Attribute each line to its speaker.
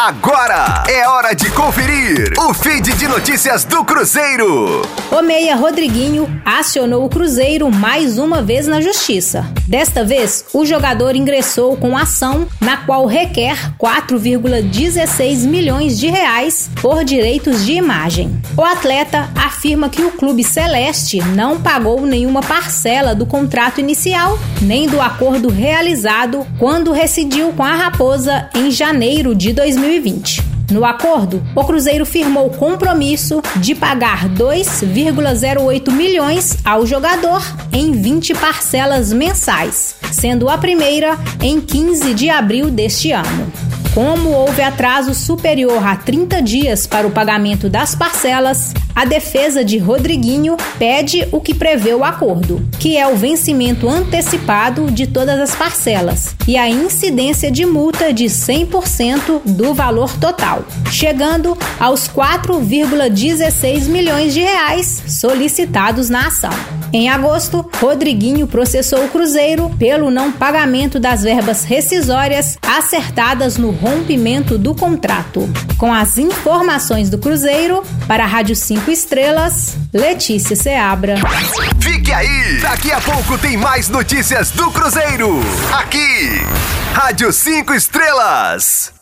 Speaker 1: Agora é hora de conferir o feed de notícias do Cruzeiro.
Speaker 2: O meia Rodriguinho acionou o Cruzeiro mais uma vez na justiça. Desta vez, o jogador ingressou com ação na qual requer 4,16 milhões de reais por direitos de imagem. O atleta afirma que o clube celeste não pagou nenhuma parcela do contrato inicial nem do acordo realizado quando residiu com a Raposa em janeiro de 2020. 2020. No acordo, o Cruzeiro firmou compromisso de pagar 2,08 milhões ao jogador em 20 parcelas mensais, sendo a primeira em 15 de abril deste ano. Como houve atraso superior a 30 dias para o pagamento das parcelas, a defesa de Rodriguinho pede o que prevê o acordo, que é o vencimento antecipado de todas as parcelas e a incidência de multa de 100% do valor total, chegando aos 4,16 milhões de reais solicitados na ação. Em agosto, Rodriguinho processou o Cruzeiro pelo não pagamento das verbas rescisórias acertadas no rompimento do contrato. Com as informações do Cruzeiro, para a Rádio 5 Estrelas, Letícia Seabra.
Speaker 1: Fique aí! Daqui a pouco tem mais notícias do Cruzeiro. Aqui, Rádio 5 Estrelas.